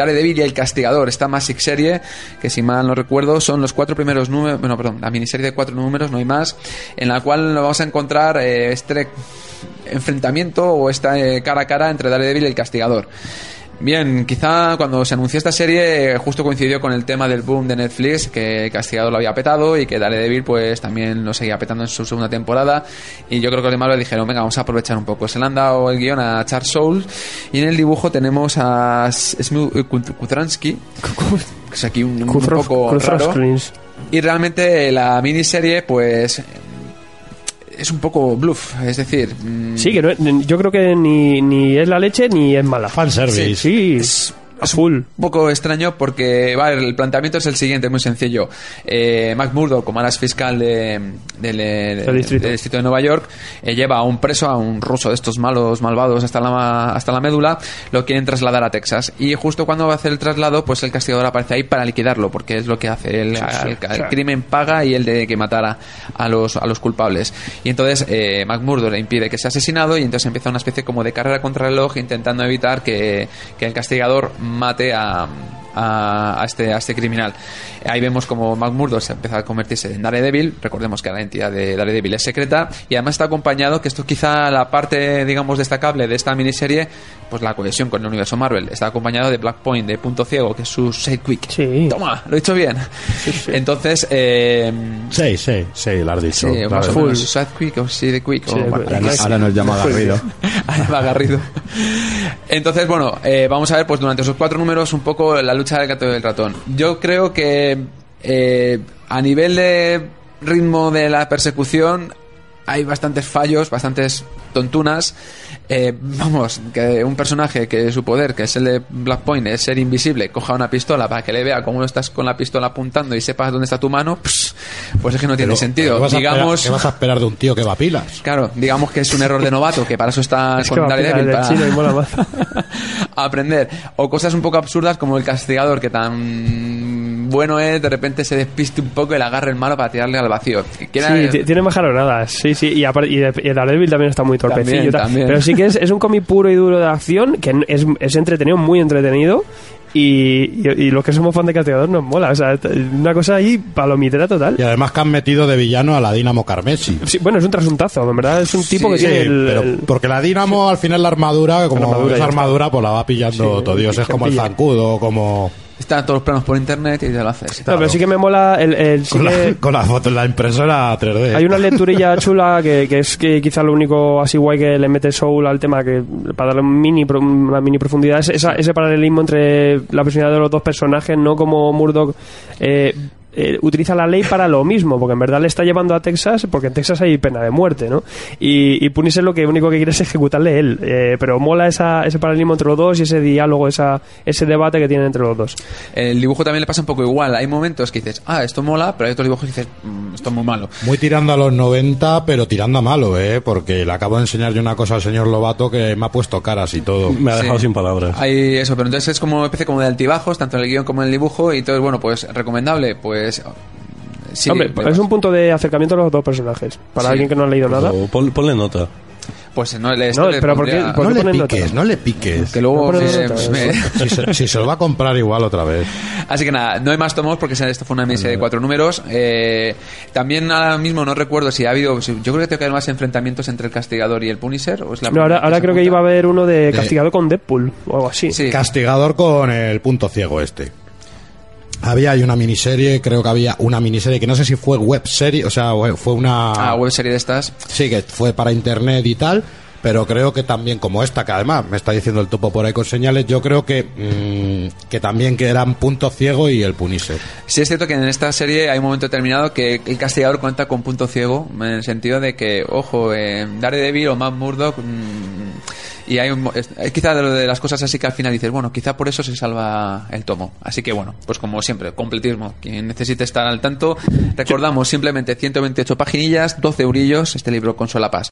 Daredevil y el Castigador, esta Magic serie, que si mal no recuerdo, son los cuatro primeros números, bueno, perdón, la miniserie de cuatro números, no hay más, en la cual nos vamos a encontrar eh, este enfrentamiento o esta eh, cara a cara entre Daredevil y el Castigador. Bien, quizá cuando se anunció esta serie justo coincidió con el tema del boom de Netflix, que Castigado lo había petado y que Daredevil pues también lo seguía petando en su segunda temporada y yo creo que los demás le dijeron, venga, vamos a aprovechar un poco. Se le han dado el guion a Charles Soule y en el dibujo tenemos a Kutransky, que es aquí un, un poco raro. Y realmente la miniserie pues es un poco bluff, es decir... mm, Sí, que no- yo creo que ni, ni es la leche ni es mala. Fanservice. Sí, es, a es full. un poco extraño porque vale, el planteamiento es el siguiente, muy sencillo. Eh, Mac Murdock, como ahora fiscal de- del, eh, Del distrito. del distrito de Nueva York, eh, lleva a un preso, a un ruso de estos malos, malvados hasta la, hasta la médula, lo quieren trasladar a Texas. Y justo cuando va a hacer el traslado, pues el castigador aparece ahí para liquidarlo, porque es lo que hace. El, crimen paga y él de que matara a los, a los culpables. Y entonces eh, Mac Murdock le impide que sea asesinado y entonces empieza una especie como de carrera contra el reloj intentando evitar que, que el castigador mate a, a, a este, a este criminal. Ahí vemos como Mac Murdock se empieza a convertirse en Daredevil. Recordemos que la identidad de Daredevil es secreta y además está acompañado, que esto quizá la parte, digamos, destacable de esta miniserie, pues la cohesión con el universo Marvel. Está acompañado de Black Point, de Punto Ciego, que es su sidekick. Sí. Toma, lo he dicho bien. Entonces, eh, Sí, sí, sí, lo has dicho. Sí, más o menos, sidekick o sidekick. o- Sí, bueno, pues, X. Ahora nos llama Garrido. Ahí va Garrido. Entonces, bueno, eh, vamos a ver pues durante esos cuatro números un poco la lucha del gato y ratón. Yo creo que eh, a nivel de ritmo de la persecución hay bastantes fallos, bastantes tontunas. Eh, vamos, que un personaje que su poder, que es el de Black Point, es ser invisible, coja una pistola para que le vea cómo estás con la pistola apuntando y sepas dónde está tu mano, pues es que no tiene Pero, sentido. ¿qué vas a esperar- Digamos, ¿Qué vas a esperar de un tío que va a pilas? Claro, digamos que es un error de novato, que para eso está Es con Daredevil, para aprender. O cosas un poco absurdas como el castigador, que tan bueno es, de repente se despiste un poco y le agarra el malo para tirarle al vacío. Quiera- Sí, ti- tiene majaronadas, sí, sí. Y, apar- y, de- y el Daredevil también está muy torpecillo. También. Pero sí que es, es un cómic puro y duro de acción, que es, es entretenido, muy entretenido. Y, y, y los que somos fan de Castigador nos mola. O sea, una cosa ahí palomitera total. Y además que han metido de villano a la Dinamo Carmesi. Sí, bueno, es un trasuntazo, en verdad. Es un tipo que Sí, tiene el. pero el- porque la Dinamo al final la armadura, como La armadura pues la va pillando Sí, todo Dios. Es como el pilla. zancudo, como Están todos los planos por internet y te lo haces. No, pero sí que me mola el. el- sí con la, que- con la foto en la impresora 3D. Hay una lecturilla chula que, que es que quizá lo único así guay que le mete Soul al tema que para darle un mini, pro- una mini profundidad es esa- ese paralelismo entre la personalidad de los dos personajes, no como Murdoch eh, eh, utiliza la ley para lo mismo, porque en verdad le está llevando a Texas, porque en Texas hay pena de muerte, ¿no? Y, y Punisher lo que único que quiere es ejecutarle él, eh, pero mola esa, ese paralelismo entre los dos y ese diálogo, esa, ese debate que tienen entre los dos. El dibujo también le pasa un poco igual. Hay momentos que dices, ah, esto mola, pero hay otros dibujos que dices, "Mm, esto es muy malo. Muy tirando a los 90, pero tirando a malo, ¿eh? Porque le acabo de enseñar yo una cosa al señor Lobato que me ha puesto caras y todo. Me ha dejado Sí. sin palabras. Hay eso, pero entonces es como una especie como de altibajos, tanto en el guion como en el dibujo, y entonces, bueno, pues recomendable, pues... Sí, Hombre, pues, es un punto de acercamiento a los dos personajes. Para Sí. alguien que no ha leído nada. Pon- ponle nota. Pues no le, No, le pero ¿por qué- pondría- por No qué le ponen nota? piques, no le piques. Que luego No ponen me- nota, me- Si se, si se lo va a comprar igual otra vez. Así que nada, no hay más tomos porque esto fue una miniserie de cuatro números. Eh, también ahora mismo no recuerdo si ha habido. yo creo que tengo que haber más enfrentamientos entre el castigador y el Punisher. ¿o es la No, ahora, creo que iba a haber uno de castigado con Deadpool o algo así. Sí. Castigador con el punto ciego este. Había hay una miniserie, creo que había una miniserie que no sé si fue web serie, o sea, we- fue una Ah, web serie de estas. sí que fue para internet y tal, pero creo que también como esta que además me está diciendo el topo por ahí con señales, yo creo que mm, que también que eran punto ciego y el Punisher. Sí es cierto que en esta serie hay un momento determinado que el castigador cuenta con punto ciego, en el sentido de que, ojo, eh, Daredevil o Matt Murdock... mm, y hay, un, es quizá de, lo de las cosas así que al final dices, bueno, quizá por eso se salva el tomo. Así que bueno, pues como siempre, completismo. Quien necesite estar al tanto, recordamos simplemente 128 paginillas, 12 eurillos, este libro con solapas.